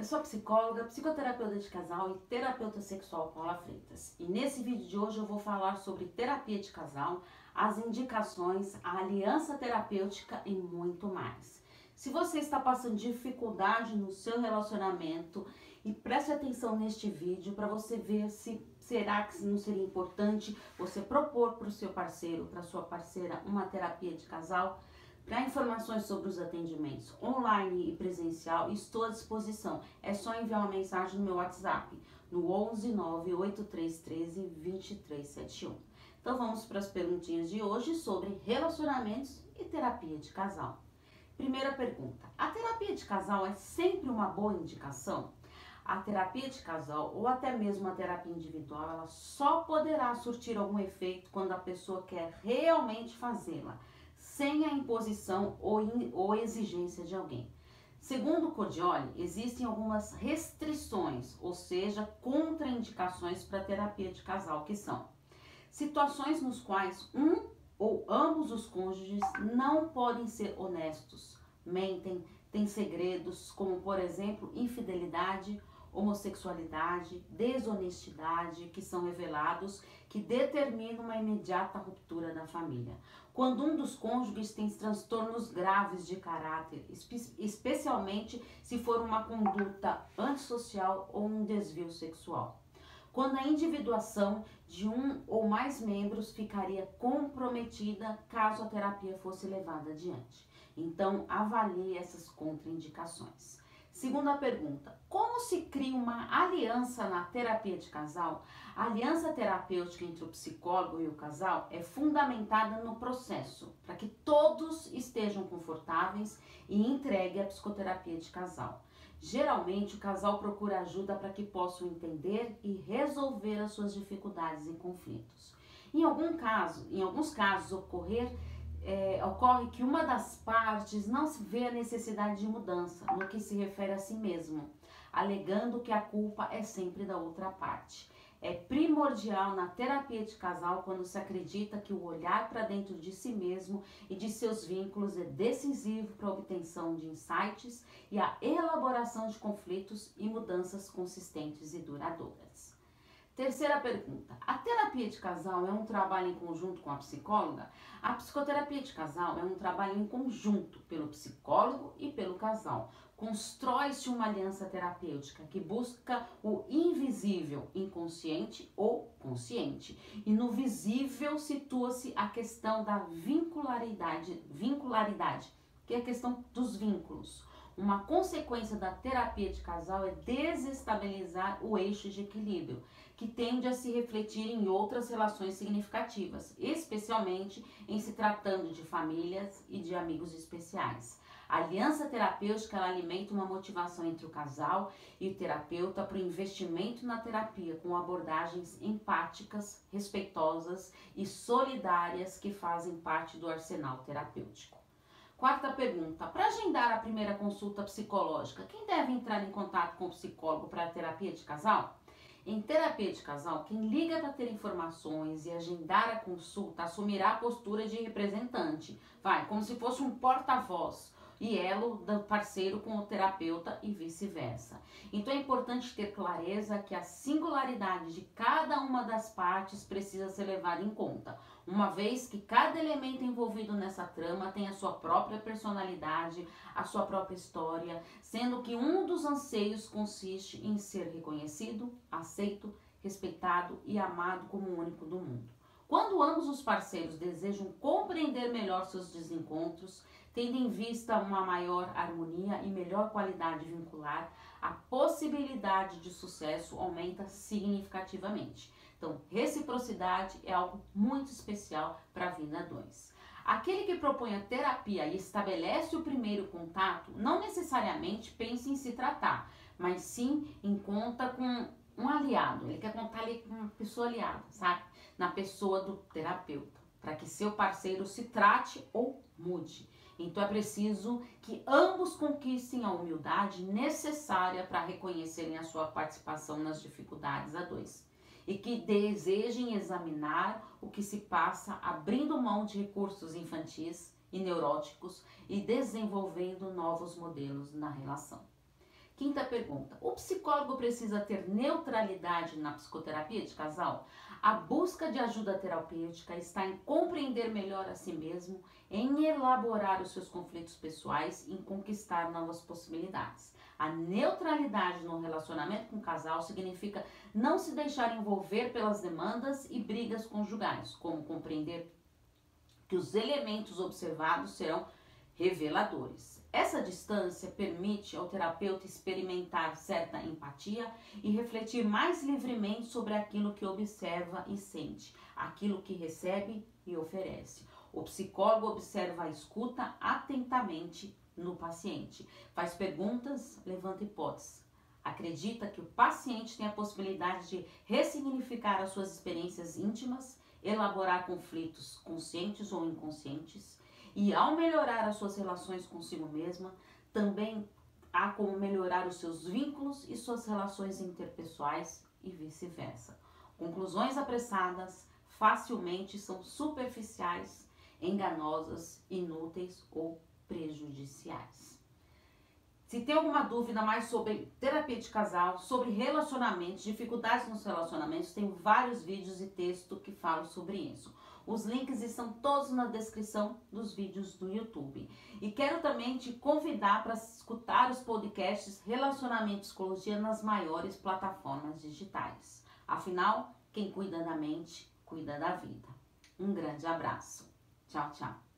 Eu sou psicóloga, psicoterapeuta de casal e terapeuta sexual Paula Freitas. E nesse vídeo de hoje eu vou falar sobre terapia de casal, as indicações, a aliança terapêutica e muito mais. Se você está passando dificuldade no seu relacionamento, e preste atenção neste vídeo para você ver se será que não seria importante você propor para o seu parceiro, para sua parceira, uma terapia de casal para informações sobre os atendimentos online e presencial, estou à disposição. É só enviar uma mensagem no meu WhatsApp, no 11 98313 2371. Então vamos para as perguntinhas de hoje sobre relacionamentos e terapia de casal. Primeira pergunta: a terapia de casal é sempre uma boa indicação? A terapia de casal ou até mesmo a terapia individual, ela só poderá surtir algum efeito quando a pessoa quer realmente fazê-la sem a imposição ou, in, ou exigência de alguém. Segundo o Cordioli, existem algumas restrições, ou seja, contraindicações para terapia de casal, que são situações nos quais um ou ambos os cônjuges não podem ser honestos, mentem, têm segredos, como por exemplo infidelidade homossexualidade, desonestidade, que são revelados, que determinam uma imediata ruptura da família. Quando um dos cônjuges tem transtornos graves de caráter, espe especialmente se for uma conduta antissocial ou um desvio sexual. Quando a individuação de um ou mais membros ficaria comprometida caso a terapia fosse levada adiante. Então, avalie essas contraindicações. Segunda pergunta: como se cria uma aliança na terapia de casal? A aliança terapêutica entre o psicólogo e o casal é fundamentada no processo, para que todos estejam confortáveis e entregue a psicoterapia de casal. Geralmente, o casal procura ajuda para que possam entender e resolver as suas dificuldades e conflitos. Em algum caso, em alguns casos, ocorrer é, ocorre que uma das partes não se vê a necessidade de mudança no que se refere a si mesmo, alegando que a culpa é sempre da outra parte. É primordial na terapia de casal quando se acredita que o olhar para dentro de si mesmo e de seus vínculos é decisivo para a obtenção de insights e a elaboração de conflitos e mudanças consistentes e duradouras. Terceira pergunta: a terapia de casal é um trabalho em conjunto com a psicóloga? A psicoterapia de casal é um trabalho em conjunto pelo psicólogo e pelo casal. Constrói-se uma aliança terapêutica que busca o invisível, inconsciente ou consciente. E no visível situa-se a questão da vincularidade, vincularidade, que é a questão dos vínculos. Uma consequência da terapia de casal é desestabilizar o eixo de equilíbrio, que tende a se refletir em outras relações significativas, especialmente em se tratando de famílias e de amigos especiais. A aliança terapêutica alimenta uma motivação entre o casal e o terapeuta para o investimento na terapia com abordagens empáticas, respeitosas e solidárias que fazem parte do arsenal terapêutico. Quarta pergunta: para agendar a primeira consulta psicológica, quem deve entrar em contato com o psicólogo para a terapia de casal? Em terapia de casal, quem liga para ter informações e agendar a consulta assumirá a postura de representante, vai, como se fosse um porta-voz e elo do parceiro com o terapeuta e vice-versa. Então é importante ter clareza que a singularidade de cada uma das partes precisa ser levada em conta, uma vez que cada elemento envolvido nessa trama tem a sua própria personalidade, a sua própria história, sendo que um dos anseios consiste em ser reconhecido, aceito, respeitado e amado como o único do mundo. Quando ambos os parceiros desejam compreender melhor seus desencontros, tendo em vista uma maior harmonia e melhor qualidade vincular, a possibilidade de sucesso aumenta significativamente. Então, reciprocidade é algo muito especial para a vida 2. Aquele que propõe a terapia e estabelece o primeiro contato não necessariamente pensa em se tratar, mas sim em conta com um aliado. Ele quer contar ali com uma pessoa aliada, sabe? Na pessoa do terapeuta, para que seu parceiro se trate ou mude. Então é preciso que ambos conquistem a humildade necessária para reconhecerem a sua participação nas dificuldades a dois e que desejem examinar o que se passa abrindo mão de recursos infantis e neuróticos e desenvolvendo novos modelos na relação. Quinta pergunta: o psicólogo precisa ter neutralidade na psicoterapia de casal? A busca de ajuda terapêutica está em compreender melhor a si mesmo, em elaborar os seus conflitos pessoais, em conquistar novas possibilidades. A neutralidade no relacionamento com o casal significa não se deixar envolver pelas demandas e brigas conjugais, como compreender que os elementos observados serão reveladores. Essa distância permite ao terapeuta experimentar certa empatia e refletir mais livremente sobre aquilo que observa e sente, aquilo que recebe e oferece. O psicólogo observa a escuta atentamente no paciente, faz perguntas, levanta hipóteses. Acredita que o paciente tem a possibilidade de ressignificar as suas experiências íntimas, elaborar conflitos conscientes ou inconscientes, e ao melhorar as suas relações consigo mesma, também há como melhorar os seus vínculos e suas relações interpessoais e vice-versa. Conclusões apressadas facilmente são superficiais, enganosas, inúteis ou prejudiciais. Se tem alguma dúvida mais sobre terapia de casal, sobre relacionamentos, dificuldades nos relacionamentos, tem vários vídeos e texto que falam sobre isso. Os links estão todos na descrição dos vídeos do YouTube. E quero também te convidar para escutar os podcasts Relacionamento e Psicologia nas maiores plataformas digitais. Afinal, quem cuida da mente, cuida da vida. Um grande abraço. Tchau, tchau.